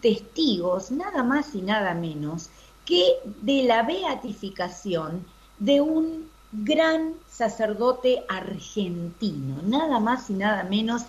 testigos, nada más y nada menos, que de la beatificación de un gran sacerdote argentino, nada más y nada menos.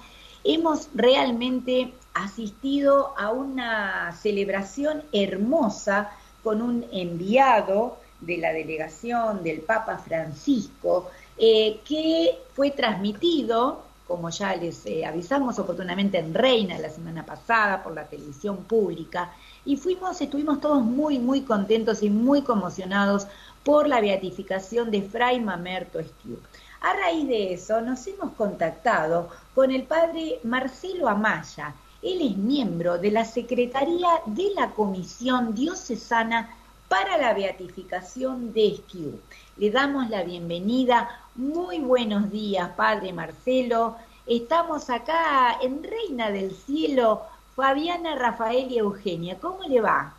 Hemos realmente asistido a una celebración hermosa con un enviado de la delegación del Papa Francisco, eh, que fue transmitido, como ya les eh, avisamos oportunamente en Reina la semana pasada por la televisión pública, y fuimos, estuvimos todos muy, muy contentos y muy conmocionados por la beatificación de Fray Mamerto Esquiu. A raíz de eso nos hemos contactado con el padre Marcelo Amaya. Él es miembro de la Secretaría de la Comisión Diocesana para la beatificación de Esquiu. Le damos la bienvenida. Muy buenos días, Padre Marcelo. Estamos acá en Reina del Cielo, Fabiana, Rafael y Eugenia. ¿Cómo le va?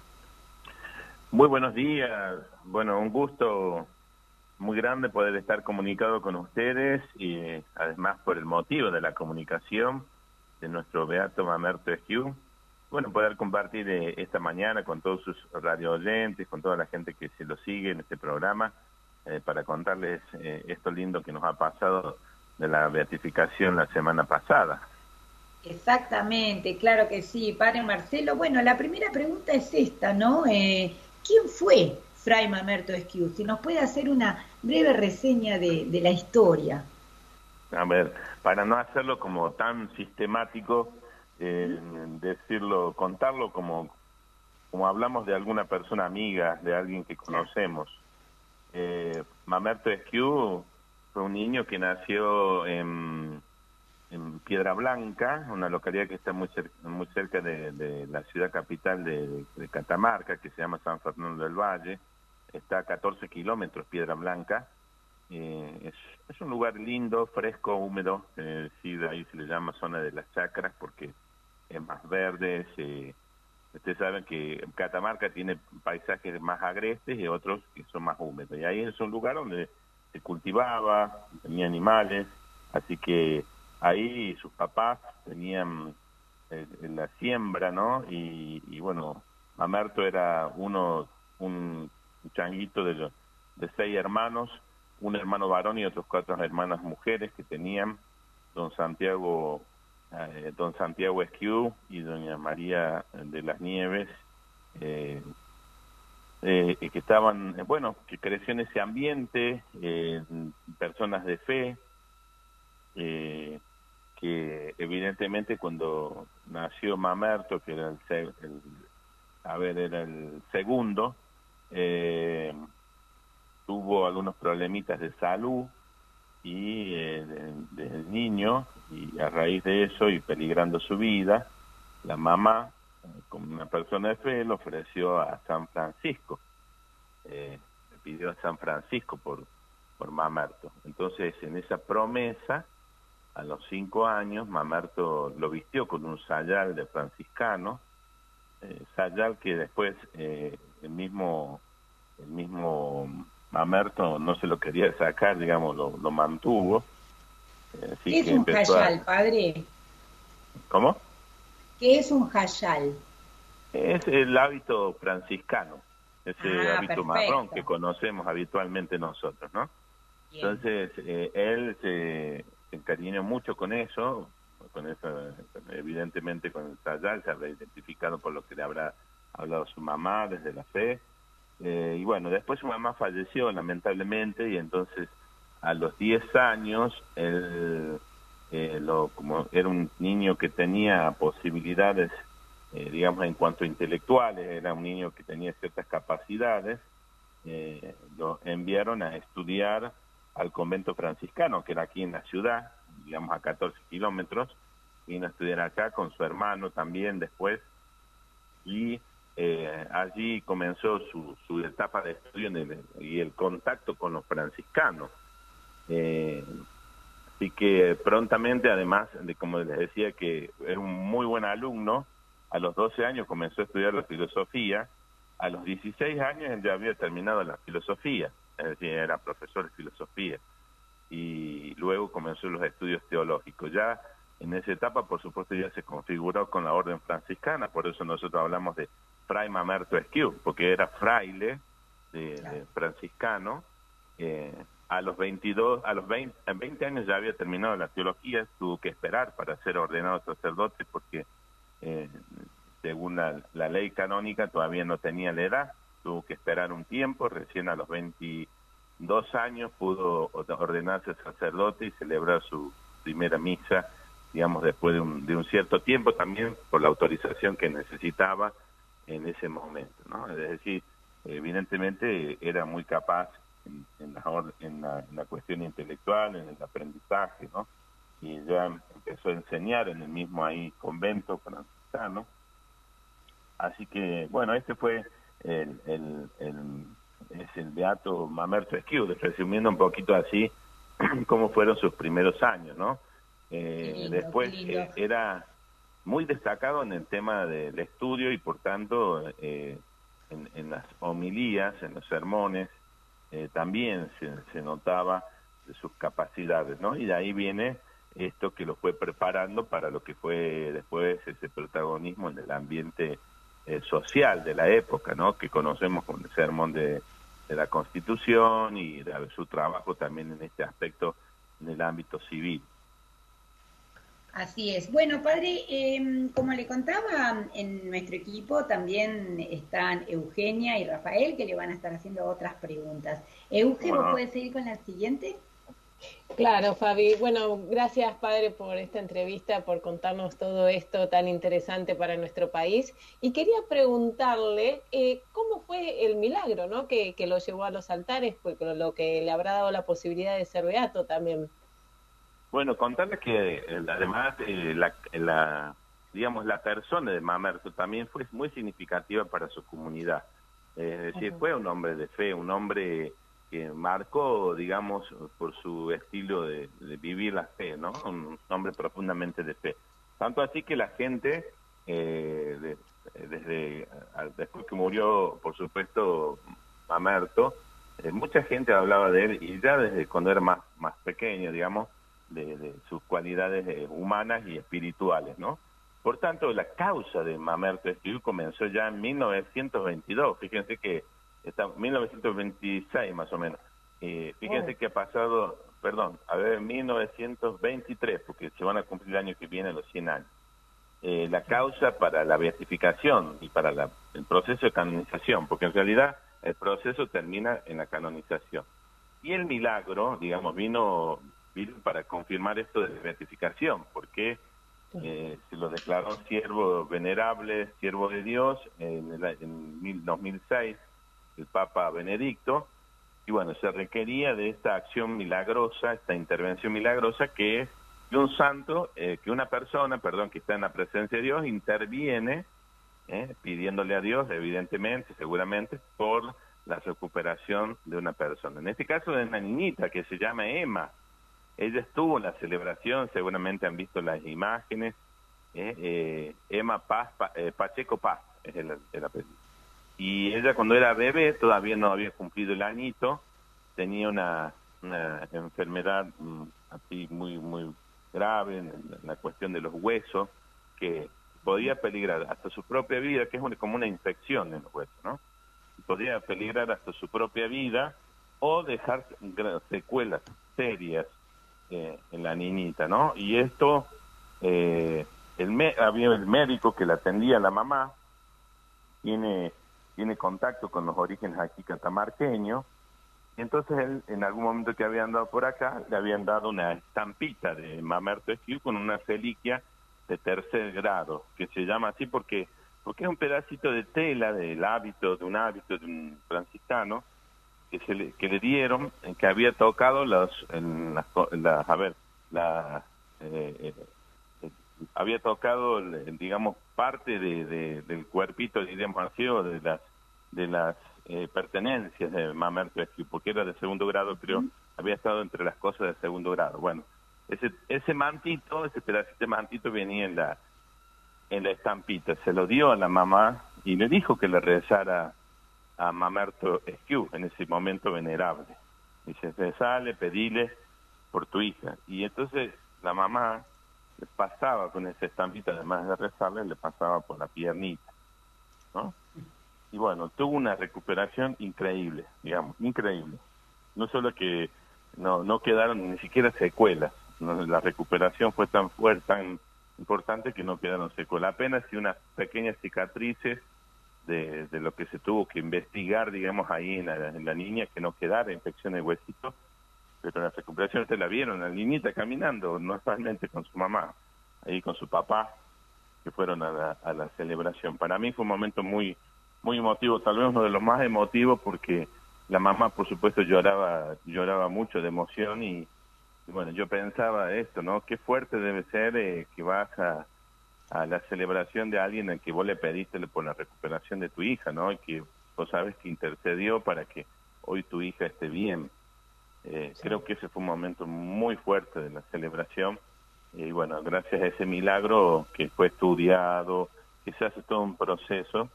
Muy buenos días. Bueno, un gusto muy grande poder estar comunicado con ustedes y además por el motivo de la comunicación de nuestro Beato Mamerto Esquiu bueno, poder compartir eh, esta mañana con todos sus radio oyentes, con toda la gente que se lo sigue en este programa, eh, para contarles eh, esto lindo que nos ha pasado de la beatificación la semana pasada. Exactamente, claro que sí, padre Marcelo. Bueno, la primera pregunta es esta, ¿no? ¿Quién fue Fray Mamerto Esquiu? Si nos puede hacer una breve reseña de, de la historia. A ver, para no hacerlo como tan sistemático, eh, decirlo, contarlo como, como hablamos de alguna persona amiga, de alguien que conocemos. Eh, Mamerto Esquiu fue un niño que nació en, Piedra Blanca, una localidad que está muy cerca, muy cerca de, la ciudad capital de, Catamarca, que se llama San Fernando del Valle. Está a 14 kilómetros Piedra Blanca. Eh, es, es, un lugar lindo, fresco, húmedo, eh, sí, de ahí se le llama zona de las chacras porque es más verde. Ustedes saben que Catamarca tiene paisajes más agrestes y otros que son más húmedos. Y ahí es un lugar donde se cultivaba, tenía animales, así que ahí sus papás tenían eh, la siembra, ¿no? Y, bueno, Mamerto era uno, un changuito de, de seis hermanos, un hermano varón y otros cuatro hermanas mujeres que tenían. Don Santiago eh, don Santiago Esquiú y doña María de las Nieves, eh, eh, que estaban, bueno, que creció en ese ambiente, personas de fe, que evidentemente cuando nació Mamerto, que era el, ver, era el segundo, tuvo algunos problemitas de salud y desde el niño y a raíz de eso y peligrando su vida, la mamá, eh, como una persona de fe, le ofreció a San Francisco, eh, le pidió a San Francisco por, por Mamerto. Entonces, en esa promesa, a los cinco años, Mamerto lo vistió con un sayal de franciscano, eh, sayal que después eh, el mismo el mismo Mamerto no se lo quería sacar, digamos, lo, lo mantuvo ¿Qué es un hayal, padre? ¿Cómo? ¿Qué es un hayal? Es el hábito franciscano, ese ah, hábito marrón que conocemos habitualmente nosotros, ¿no? Entonces, eh, él se, encariñó mucho con eso, con eso, evidentemente con el sayal, se habrá identificado por lo que le habrá hablado su mamá desde la fe. Eh, y bueno, después su mamá falleció lamentablemente y entonces a los 10 años, él, eh, lo, como era un niño que tenía posibilidades, eh, digamos, en cuanto a intelectuales, era un niño que tenía ciertas capacidades, eh, lo enviaron a estudiar al convento franciscano, que era aquí en la ciudad, digamos a 14 kilómetros, vino a estudiar acá con su hermano también después, y allí comenzó su, su etapa de estudio y el contacto con los franciscanos. Eh, así que prontamente, además de como les decía que era un muy buen alumno, a los 12 años comenzó a estudiar la filosofía, a los 16 años él ya había terminado la filosofía, es decir, era profesor de filosofía, y luego comenzó los estudios teológicos. Ya en esa etapa, por supuesto, ya se configuró con la orden franciscana, por eso nosotros hablamos de Fray Mamerto Esquiu, porque era fraile de, franciscano. Eh, a los 22, a los 20, 20 años ya había terminado la teología, tuvo que esperar para ser ordenado sacerdote porque eh, según la, ley canónica todavía no tenía la edad, tuvo que esperar un tiempo, recién a los 22 años pudo ordenarse sacerdote y celebrar su primera misa, digamos, después de un, de un cierto tiempo también por la autorización que necesitaba en ese momento, ¿no? Es decir, evidentemente era muy capaz en, la, en, la, cuestión intelectual, en el aprendizaje, ¿no? Y ya empezó a enseñar en el mismo ahí convento franciscano. Así que, bueno, este fue el, el, el es el Beato Mamerto Esquiu, resumiendo un poquito así cómo fueron sus primeros años, ¿no? Eh, después eh, era muy destacado en el tema del estudio y por tanto eh, en, las homilías, en los sermones, eh, también se, se, notaba sus capacidades, ¿no? Y de ahí viene esto que lo fue preparando para lo que fue después ese protagonismo en el ambiente eh, social de la época, ¿no? Que conocemos como el sermón de, de la Constitución y de su trabajo también en este aspecto en el ámbito civil. Así es. Bueno, padre, em, como le contaba, en nuestro equipo también están Eugenia y Rafael, que le van a estar haciendo otras preguntas. Eugenia, ¿puedes seguir con la siguiente? Claro, Fabi. Bueno, gracias, padre, por esta entrevista, por contarnos todo esto tan interesante para nuestro país. Y quería preguntarle eh, cómo fue el milagro, ¿no? Que, que lo llevó a los altares, pues lo que le habrá dado la posibilidad de ser beato también. Bueno, contarles que eh, además eh, la, digamos la persona de Mamerto también fue muy significativa para su comunidad. es decir, fue un hombre de fe, un hombre que marcó, digamos, por su estilo de, vivir la fe, ¿no? Un hombre profundamente de fe. Tanto así que la gente, eh, desde después que murió, por supuesto, Mamerto, mucha gente hablaba de él y ya desde cuando era más, más pequeño, digamos, de, sus cualidades eh, humanas y espirituales, ¿no? Por tanto, la causa de Mamerto Esquivel comenzó ya en 1922, fíjense que está 1926 más o menos. Eh, fíjense que ha pasado, perdón, a ver, 1923, porque se van a cumplir el año que viene los 100 años. Eh, la causa para la beatificación y para la, el proceso de canonización, porque en realidad el proceso termina en la canonización. Y el milagro, digamos, vino para confirmar esto de beatificación, porque eh, se lo declaró siervo venerable, siervo de Dios, en, el, en 2006, el Papa Benedicto, y bueno, se requería de esta acción milagrosa, esta intervención milagrosa, que es que un santo, eh, que una persona, perdón, que está en la presencia de Dios, interviene, eh, pidiéndole a Dios, evidentemente, seguramente, por la recuperación de una persona. En este caso de una niñita que se llama Emma, ella estuvo en la celebración, seguramente han visto las imágenes. ¿eh? Eh, Emma Paz, eh, Pacheco Paz es el, apellido. Y ella cuando era bebé, todavía no había cumplido el añito, tenía una, enfermedad mm, así muy, muy grave en, la cuestión de los huesos, que podía peligrar hasta su propia vida, que es como una infección en los huesos, ¿no? Podía peligrar hasta su propia vida o dejar secuelas serias eh, en la niñita, ¿no? Y esto, eh, el había el médico que la atendía, la mamá, tiene, tiene contacto con los orígenes aquí catamarqueños, y entonces él, en algún momento que había andado por acá, le habían dado una estampita de Mamerto Esquiu con una reliquia de tercer grado, que se llama así porque, porque es un pedacito de tela del hábito, de un hábito de un franciscano, que, se le, que le dieron, que había tocado los, en las, a ver, la, eh, eh, había tocado, digamos, parte de, del cuerpito, digamos así, de las, de las eh, pertenencias de Mamerto porque era de segundo grado, pero había estado entre las cosas de segundo grado. Bueno, ese, ese mantito, ese pedacito de mantito venía en la, en la estampita, se lo dio a la mamá y le dijo que le rezara a Mamerto Esquiu, en ese momento venerable. Dice, sale, pedile por tu hija. Y entonces la mamá le pasaba con esa estampita, además de rezarle, le pasaba por la piernita, ¿no? Y bueno, tuvo una recuperación increíble, digamos, increíble. No solo que no, no quedaron ni siquiera secuelas, la recuperación fue tan fuerte, tan importante que no quedaron secuelas, apenas y unas pequeñas cicatrices de, de, lo que se tuvo que investigar, digamos, ahí en la, en niña, que no quedara infección de huesito, pero la recuperación ustedes la vieron, la niñita caminando normalmente con su mamá, ahí con su papá, que fueron a la, a la celebración. Para mí fue un momento muy, muy emotivo, tal vez uno de los más emotivos porque la mamá, por supuesto, lloraba, lloraba mucho de emoción y, bueno, yo pensaba esto, ¿no? Qué fuerte debe ser eh, que vas a, a la celebración de alguien al que vos le pediste por la recuperación de tu hija, ¿no? Y que vos sabes que intercedió para que hoy tu hija esté bien. Eh, Creo que ese fue un momento muy fuerte de la celebración. Y bueno, gracias a ese milagro que fue estudiado, que se hace todo un proceso,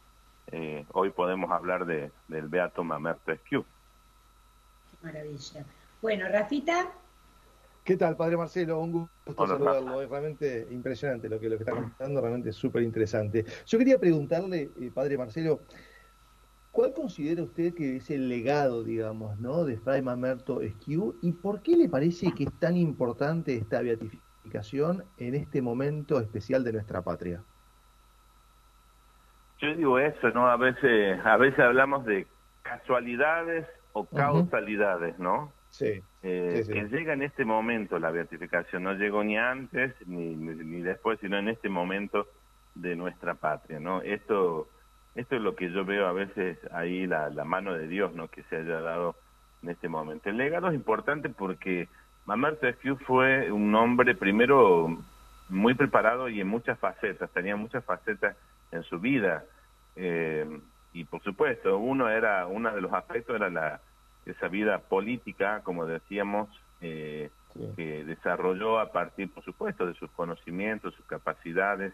eh, hoy podemos hablar de, del Beato Mamer maravilla. Bueno, Rafita. ¿Qué tal, Padre Marcelo? Un gusto saludarlo. Es realmente impresionante lo que, lo que está contando, realmente súper interesante. Yo quería preguntarle, eh, Padre Marcelo, ¿cuál considera usted que es el legado, digamos, ¿no? de Fray Mamerto Esquiu y por qué le parece que es tan importante esta beatificación en este momento especial de nuestra patria? Yo digo eso, ¿no? A veces, a veces hablamos de casualidades o causalidades, ¿no? Sí, eh, Que llega en este momento la beatificación, no llegó ni antes ni, ni, después, sino en este momento de nuestra patria, ¿no? Esto, esto es lo que yo veo a veces ahí, la, la mano de Dios, ¿no? Que se haya dado en este momento. El legado es importante porque Mamar Tesquiu fue un hombre primero muy preparado y en muchas facetas, tenía muchas facetas en su vida. Eh, y por supuesto, uno era, uno de los aspectos era la esa vida política, como decíamos, eh, sí. que desarrolló a partir, por supuesto, de sus conocimientos, sus capacidades,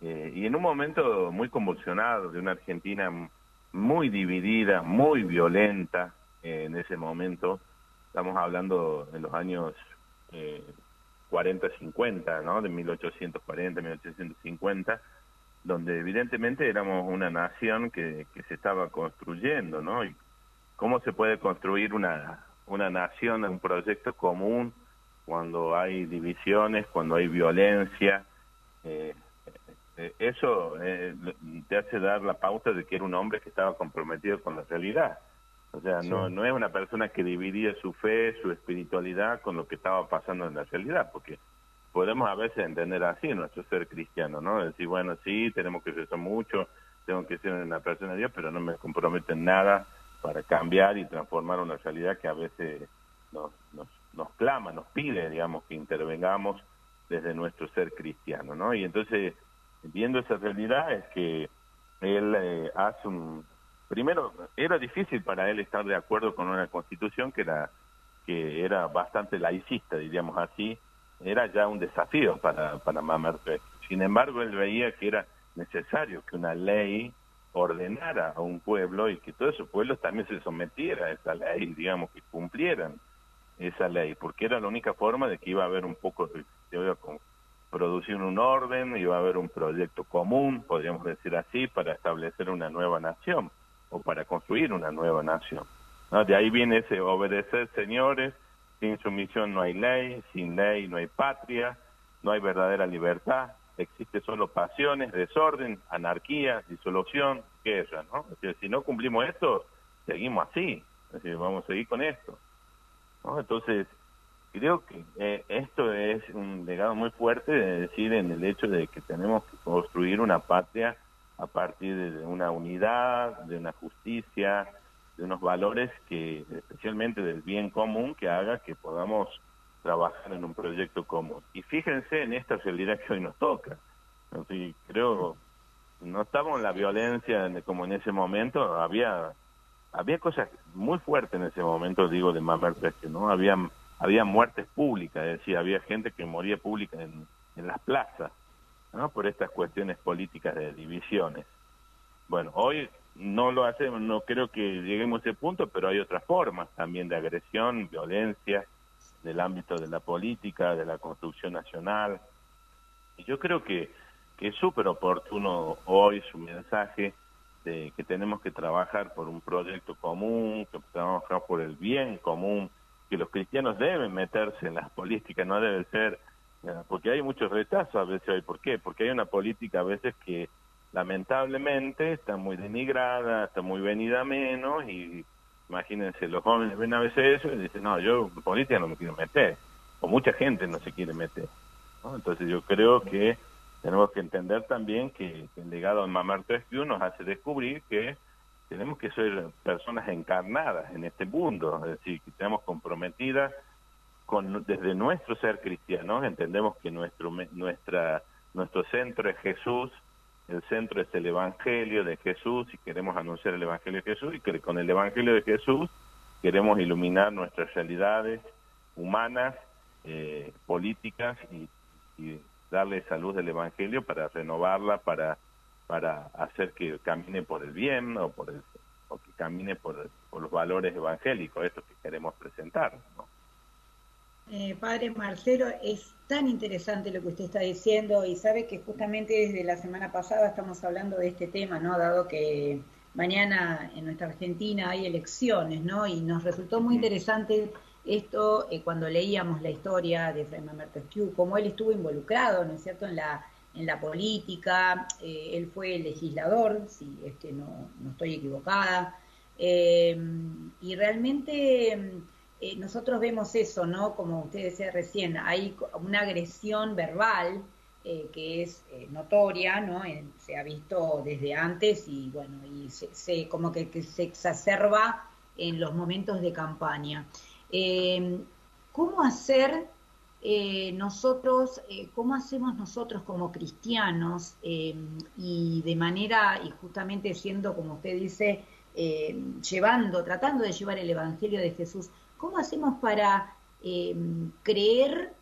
eh, y en un momento muy convulsionado de una Argentina muy dividida, muy violenta eh, en ese momento, estamos hablando de los años eh, 40, 50, ¿no? De 1840, 1850, donde evidentemente éramos una nación que, que se estaba construyendo, ¿no? Y cómo se puede construir una, una nación, un proyecto común cuando hay divisiones, cuando hay violencia. Eh, eh, eso eh, te hace dar la pauta de que era un hombre que estaba comprometido con la realidad. O sea, sí. no, no es una persona que dividía su fe, su espiritualidad con lo que estaba pasando en la realidad, porque podemos a veces entender así nuestro ser cristiano, ¿no? Decir, bueno, sí, tenemos que rezar mucho, tengo que ser una persona de Dios, pero no me comprometo en nada para cambiar y transformar una realidad que a veces nos, nos, nos clama, nos pide, digamos, que intervengamos desde nuestro ser cristiano, ¿no? Y entonces, viendo esa realidad, es que él eh, hace un, primero, era difícil para él estar de acuerdo con una constitución que era, que era bastante laicista, diríamos así, era ya un desafío para, para Mamerto. Sin embargo, él veía que era necesario que una ley ordenara a un pueblo y que todos esos pueblos también se sometiera a esa ley, digamos, que cumplieran esa ley, porque era la única forma de que iba a haber un poco, de, iba a producir un orden, iba a haber un proyecto común, podríamos decir así, para establecer una nueva nación o para construir una nueva nación. De ahí viene ese obedecer, señores, sin sumisión no hay ley, sin ley no hay patria, no hay verdadera libertad, existe solo pasiones, desorden, anarquía, disolución, guerra, ¿no? Es decir, si no cumplimos esto, seguimos así, vamos a seguir con esto. ¿no? Entonces, creo que eh, esto es un legado muy fuerte de decir en el hecho de que tenemos que construir una patria a partir de una unidad, de una justicia, de unos valores que, especialmente del bien común, que haga que podamos trabajar en un proyecto común. Y fíjense en esta realidad que hoy nos toca. Así, creo, no estamos en la violencia como en ese momento, había había cosas muy fuertes en ese momento, digo, de Mamer Pesque, ¿no? Había, había muertes públicas, es decir, había gente que moría pública en, en las plazas, ¿no? Por estas cuestiones políticas de divisiones. Bueno, hoy no lo hacemos, no creo que lleguemos a ese punto, pero hay otras formas también de agresión, violencia, del ámbito de la política, de la construcción nacional. Y yo creo que, que es súper oportuno hoy su mensaje de que tenemos que trabajar por un proyecto común, que trabajar por el bien común, que los cristianos deben meterse en las políticas, no debe ser, porque hay mucho rechazo a veces hoy. ¿Por qué? Porque hay una política a veces que lamentablemente está muy denigrada, está muy venida menos y imagínense, los jóvenes ven a veces eso y dicen, no, yo en política no me quiero meter, o mucha gente no se quiere meter. Entonces yo creo que tenemos que entender también que el legado de Mamar Rescue nos hace descubrir que tenemos que ser personas encarnadas en este mundo, es decir, que estamos comprometidas con, desde nuestro ser cristiano, entendemos que nuestro, nuestra, nuestro centro es Jesús, el centro es el Evangelio de Jesús y queremos anunciar el Evangelio de Jesús y que con el Evangelio de Jesús queremos iluminar nuestras realidades humanas, eh, políticas y, darle salud del Evangelio para renovarla, para, para hacer que camine por el bien o, por el, o que camine por, por los valores evangélicos, estos que queremos presentar. Eh, padre Marcelo, es tan interesante lo que usted está diciendo y sabe que justamente desde la semana pasada estamos hablando de este tema, ¿no? Dado que mañana en nuestra Argentina hay elecciones, ¿no? Y nos resultó muy interesante esto eh, cuando leíamos la historia de Fray Montesquieu, cómo él estuvo involucrado, ¿no es cierto?, en la, en la política, eh, él fue legislador, si es que no, no estoy equivocada, y realmente eh, nosotros vemos eso, ¿no? Como usted decía recién, hay una agresión verbal eh, que es eh, notoria, ¿no? se ha visto desde antes y bueno, y se, como que, se exacerba en los momentos de campaña. ¿Cómo hacer nosotros, cómo hacemos nosotros como cristianos y de manera, y justamente siendo, como usted dice, llevando, tratando de llevar el Evangelio de Jesús, ¿Cómo hacemos para em, creer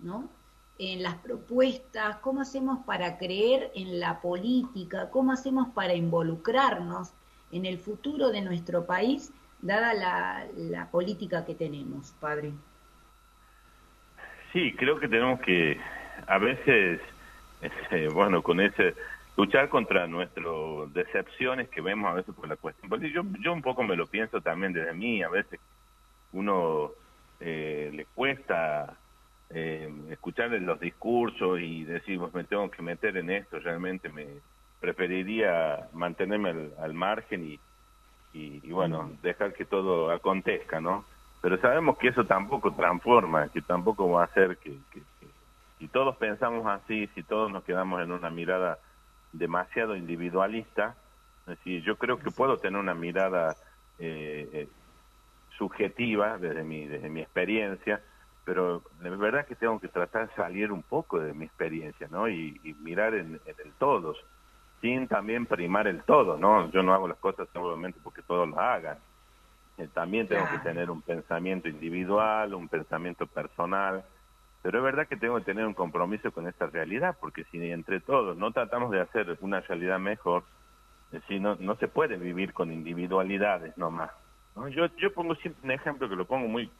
¿no? en las propuestas? ¿Cómo hacemos para creer en la política? ¿Cómo hacemos para involucrarnos en el futuro de nuestro país, dada la, política que tenemos, padre? Sí, creo que tenemos que a veces, este, bueno, con ese luchar contra nuestras decepciones que vemos a veces por la cuestión. Yo, yo un poco me lo pienso también desde mí, a veces uno eh, le cuesta eh, escuchar los discursos y decir, pues me tengo que meter en esto, realmente me preferiría mantenerme al, margen y, y, bueno, dejar que todo acontezca, ¿no? Pero sabemos que eso tampoco transforma, que tampoco va a hacer que, si todos pensamos así, si todos nos quedamos en una mirada demasiado individualista, es decir, yo creo que puedo tener una mirada eh, eh subjetiva desde mi, desde mi experiencia, pero de verdad que tengo que tratar de salir un poco de mi experiencia, ¿no? Y, mirar en, el todo, sin también primar el todo, ¿no? Yo no hago las cosas obviamente porque todos lo hagan. Eh, también tengo que tener un pensamiento individual, un pensamiento personal, pero es verdad que tengo que tener un compromiso con esta realidad, porque si entre todos no tratamos de hacer una realidad mejor, eh, si no, no se puede vivir con individualidades nomás. Yo, yo pongo siempre un ejemplo que lo pongo muy,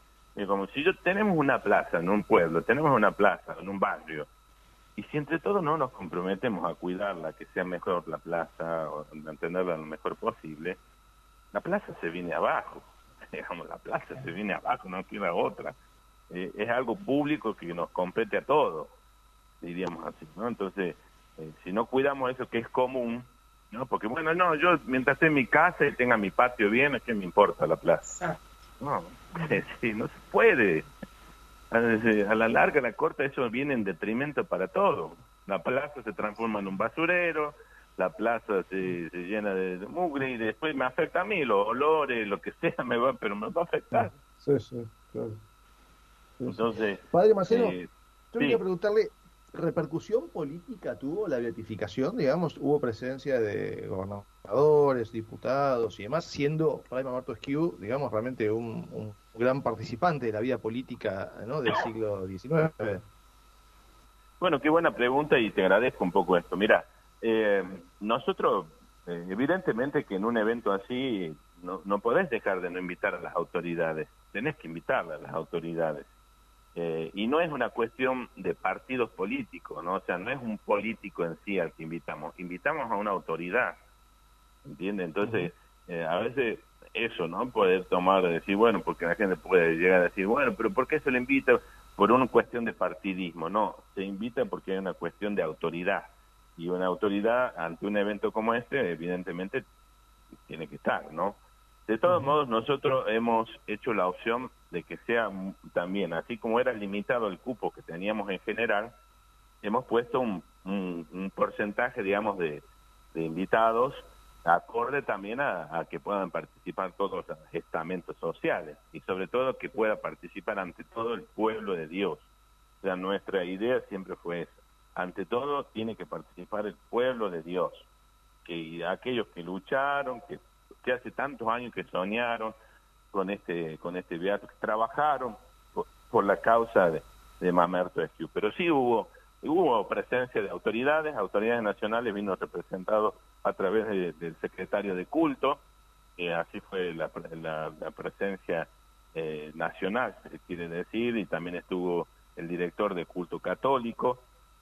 como si yo tenemos una plaza en un pueblo, tenemos una plaza en un barrio, y si entre todos no nos comprometemos a cuidarla, que sea mejor la plaza, o mantenerla lo mejor posible, la plaza se viene abajo, digamos, la plaza se viene abajo, no queda otra. Eh, es algo público que nos compete a todos, diríamos así, ¿no? Entonces, eh, si no cuidamos eso que es común, ¿no? Porque bueno, no, yo mientras esté en mi casa y tenga mi patio bien, ¿a qué me importa la plaza? No, sí, no se puede. A la larga, a la corta, eso viene en detrimento para todo. La plaza se transforma en un basurero, la plaza se, se llena de, mugre y después me afecta a mí, los olores, lo que sea, me va, pero me va a afectar. Sí, sí, claro. Entonces, Padre Marcelo, eh, yo quería preguntarle, repercusión política tuvo la beatificación? Digamos, hubo presencia de gobernadores, diputados y demás, siendo Fray Marto Esquiu, digamos, realmente un, gran participante de la vida política ¿no? del siglo XIX. Bueno, qué buena pregunta y te agradezco un poco esto. Mira, eh, nosotros, eh, evidentemente que en un evento así no, no podés dejar de no invitar a las autoridades, tenés que invitar a las autoridades Eh, y no es una cuestión de partidos políticos, ¿no? O sea, no es un político en sí al que invitamos, invitamos a una autoridad, ¿entiende? Entonces, eh, a veces eso, ¿no? Poder tomar, decir, bueno, porque la gente puede llegar a decir, bueno, pero ¿por qué se le invita? Por una cuestión de partidismo, no, se invita porque hay una cuestión de autoridad, y una autoridad ante un evento como este, evidentemente, tiene que estar, ¿no? De todos modos, nosotros hemos hecho la opción de que sea también, así como era limitado el cupo que teníamos en general, hemos puesto un, un, porcentaje, digamos, de, invitados acorde también a, que puedan participar todos los estamentos sociales y sobre todo que pueda participar ante todo el pueblo de Dios. O sea, nuestra idea siempre fue esa. Ante todo tiene que participar el pueblo de Dios, que aquellos que lucharon, que que hace tantos años que soñaron con este con este beato, que trabajaron por, la causa de, de Mamerto. Pero sí hubo hubo presencia de autoridades, autoridades nacionales vino representado a través del secretario de culto, así fue la, la, presencia eh, nacional, se quiere decir, y también estuvo el director de culto católico,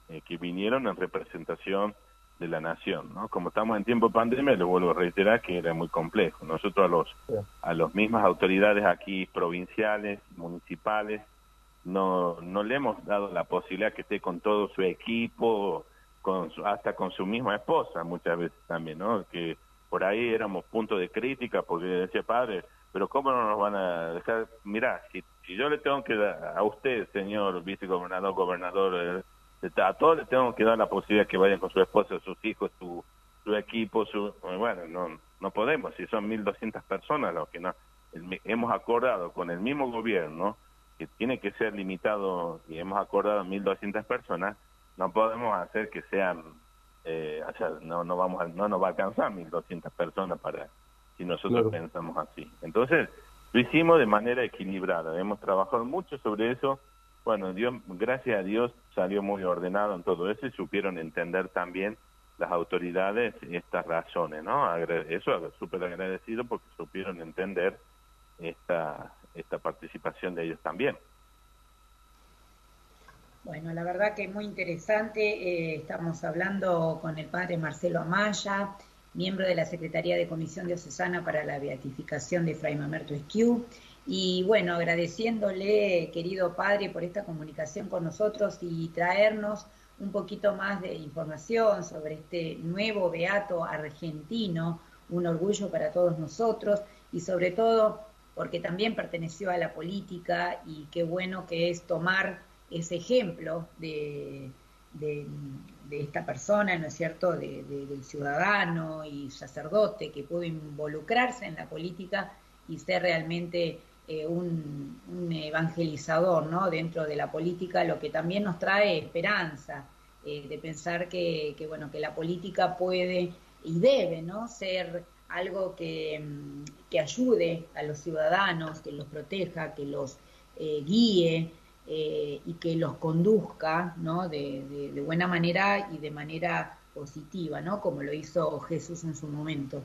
eh, que vinieron en representación de la nación, ¿no? Como estamos en tiempo de pandemia, le vuelvo a reiterar que era muy complejo. Nosotros a los a las mismas autoridades aquí provinciales, municipales, no no le hemos dado la posibilidad que esté con todo su equipo, con hasta con su misma esposa muchas veces también, ¿no? Que por ahí éramos punto de crítica porque decía padre, pero cómo no nos van a dejar, mira, si, si yo le tengo que dar a usted, señor vicegobernador, gobernador, a todos les tengo que dar la posibilidad que vayan con su esposa, sus hijos, su, su equipo, su bueno, no no podemos, si son 1.200 personas lo que no hemos acordado con el mismo gobierno que tiene que ser limitado y hemos acordado 1.200 personas, no podemos hacer que sean, eh, o sea, no, no, vamos a, no nos va a alcanzar 1.200 personas para si nosotros pensamos así. Entonces, lo hicimos de manera equilibrada, hemos trabajado mucho sobre eso bueno, Dios, gracias a Dios salió muy ordenado en todo eso y supieron entender también las autoridades estas razones, ¿no? Eso súper agradecido porque supieron entender esta, esta participación de ellos también. Bueno, la verdad que es muy interesante. Eh, estamos hablando con el padre Marcelo Amaya, miembro de la Secretaría de Comisión Diocesana para la Beatificación de Fray Mamerto Esquiu. Y bueno, agradeciéndole, querido padre, por esta comunicación con nosotros y traernos un poquito más de información sobre este nuevo beato argentino, un orgullo para todos nosotros y sobre todo porque también perteneció a la política y qué bueno que es tomar ese ejemplo de, de, esta persona, ¿no es cierto?, del ciudadano y sacerdote que pudo involucrarse en la política y ser realmente eh, un, evangelizador ¿no? dentro de la política, lo que también nos trae esperanza eh, de pensar que, bueno, que la política puede y debe ¿no? ser algo que, mm, que ayude a los ciudadanos, que los proteja, que los eh, guíe y que los conduzca ¿no? de, de, buena manera y de manera positiva, ¿no? como lo hizo Jesús en su momento.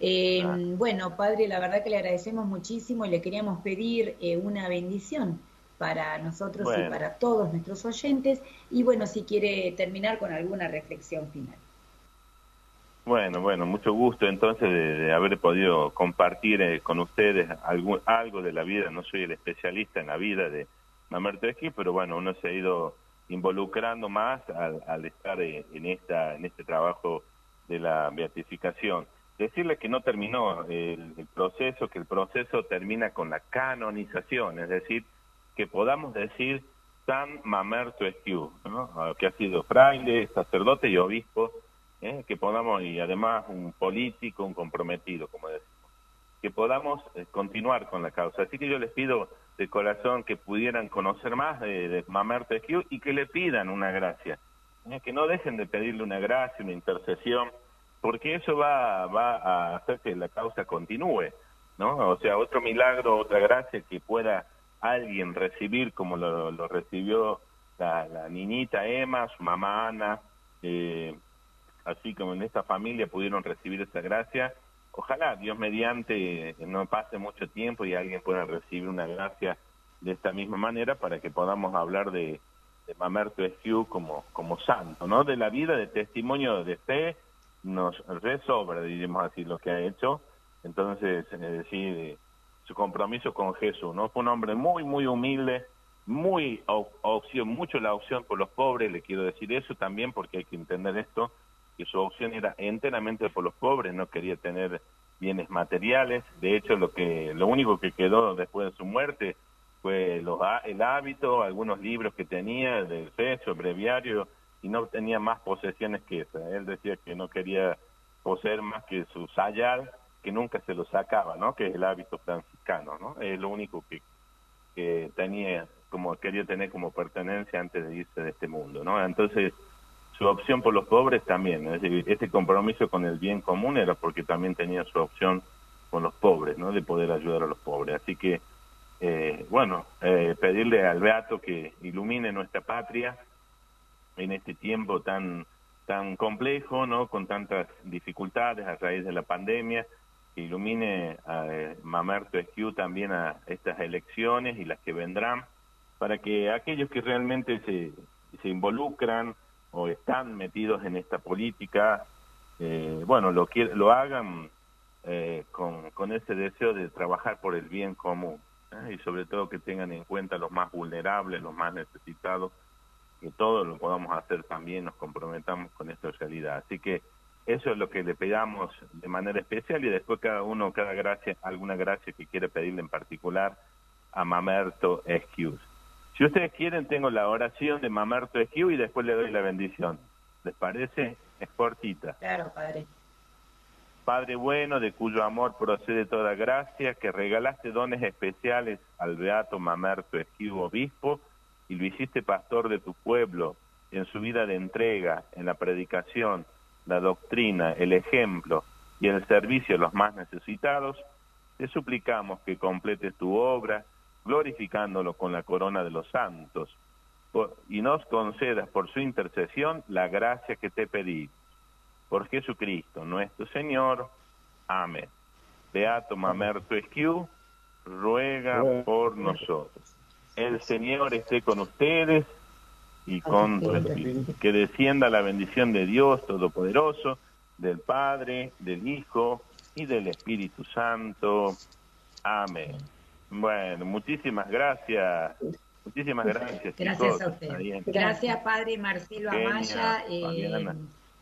Eh, bueno, padre, la verdad que le agradecemos muchísimo y le queríamos pedir eh, una bendición para nosotros y para todos nuestros oyentes. Y bueno, si quiere terminar con alguna reflexión final. Bueno, bueno, mucho gusto entonces de, haber podido compartir eh, con ustedes algo, algo de la vida. No soy el especialista en la vida de Mamerteschi, pero bueno, uno se ha ido involucrando más al, al estar en, esta, en este trabajo de la beatificación decirle que no terminó el, proceso, que el proceso termina con la canonización, es decir, que podamos decir San Mamerto Esquiu, ¿no? que ha sido fraile, sacerdote y obispo, ¿eh? que podamos, y además un político, un comprometido, como decimos, que podamos eh, continuar con la causa. Así que yo les pido de corazón que pudieran conocer más de, Mamerto Esquiu y que le pidan una gracia, ¿eh? que no dejen de pedirle una gracia, una intercesión, porque eso va, va a hacer que la causa continúe, ¿no? O sea, otro milagro, otra gracia que pueda alguien recibir como lo, recibió la, niñita Emma, su mamá Ana, eh, así como en esta familia pudieron recibir esa gracia. Ojalá Dios mediante no pase mucho tiempo y alguien pueda recibir una gracia de esta misma manera para que podamos hablar de, de Mamerto Esquiu como, como santo, ¿no? De la vida, de testimonio de fe, nos resobra, diríamos así, lo que ha hecho. Entonces, es decir, su compromiso con Jesús, ¿no? Fue un hombre muy, muy humilde, muy opción, mucho la opción por los pobres, le quiero decir eso también porque hay que entender esto, que su opción era enteramente por los pobres, no quería tener bienes materiales, de hecho lo que lo único que quedó después de su muerte fue los, el hábito, algunos libros que tenía del fecho, breviario, y no tenía más posesiones que esa. Él decía que no quería poseer más que su sayal, que nunca se lo sacaba, ¿no? Que es el hábito franciscano, ¿no? Es lo único que, que tenía, como quería tener como pertenencia antes de irse de este mundo, ¿no? Entonces, su opción por los pobres también, es decir, este compromiso con el bien común era porque también tenía su opción con los pobres, ¿no? De poder ayudar a los pobres. Así que, eh, bueno, eh, pedirle al Beato que ilumine nuestra patria en este tiempo tan tan complejo, ¿no? Con tantas dificultades a raíz de la pandemia, que ilumine a eh, Mamerto también a estas elecciones y las que vendrán, para que aquellos que realmente se, se involucran o están metidos en esta política, eh, bueno, lo, lo hagan eh, con, con ese deseo de trabajar por el bien común y sobre todo que tengan en cuenta los más vulnerables, los más necesitados, que todos lo podamos hacer también, nos comprometamos con esta realidad. Así que eso es lo que le pedamos de manera especial y después cada uno, cada gracia, alguna gracia que quiere pedirle en particular a Mamerto Esquius. Si ustedes quieren, tengo la oración de Mamerto Esquiu y después le doy la bendición. ¿Les parece? Es cortita. Claro, Padre. Padre bueno, de cuyo amor procede toda gracia, que regalaste dones especiales al beato Mamerto Esquiu, obispo, y lo hiciste pastor de tu pueblo en su vida de entrega, en la predicación, la doctrina, el ejemplo y el servicio a los más necesitados, te suplicamos que completes tu obra, glorificándolo con la corona de los santos, y nos concedas por su intercesión la gracia que te pedí. Por Jesucristo, nuestro Señor. Amén. Beato Mamerto Esquiu, ruega por nosotros. El Señor esté con ustedes y con Que descienda la bendición de Dios Todopoderoso, del Padre, del Hijo y del Espíritu Santo. Amén. Bueno, muchísimas gracias. Muchísimas gracias. Gracias a usted. Gracias, Padre Marcelo Amaya. Eh,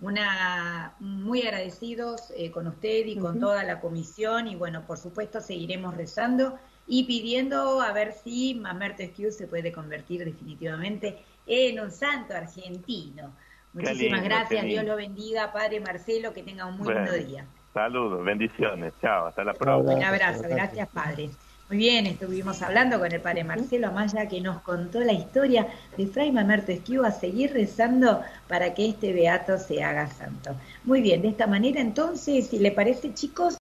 una muy agradecidos eh, con usted y con toda la comisión y bueno, por supuesto seguiremos rezando y pidiendo a ver si Mamerto Esquiu se puede convertir definitivamente en un santo argentino. Muchísimas gracias, Dios lo bendiga, Padre Marcelo, que tenga un muy lindo día. Saludos, bendiciones, chao, hasta la próxima. Un abrazo, gracias, Padre. Muy bien, estuvimos hablando con el padre Marcelo Amaya que nos contó la historia de Fray Mamerto Esquiu a seguir rezando para que este beato se haga santo. Muy bien, de esta manera entonces, si le parece chicos,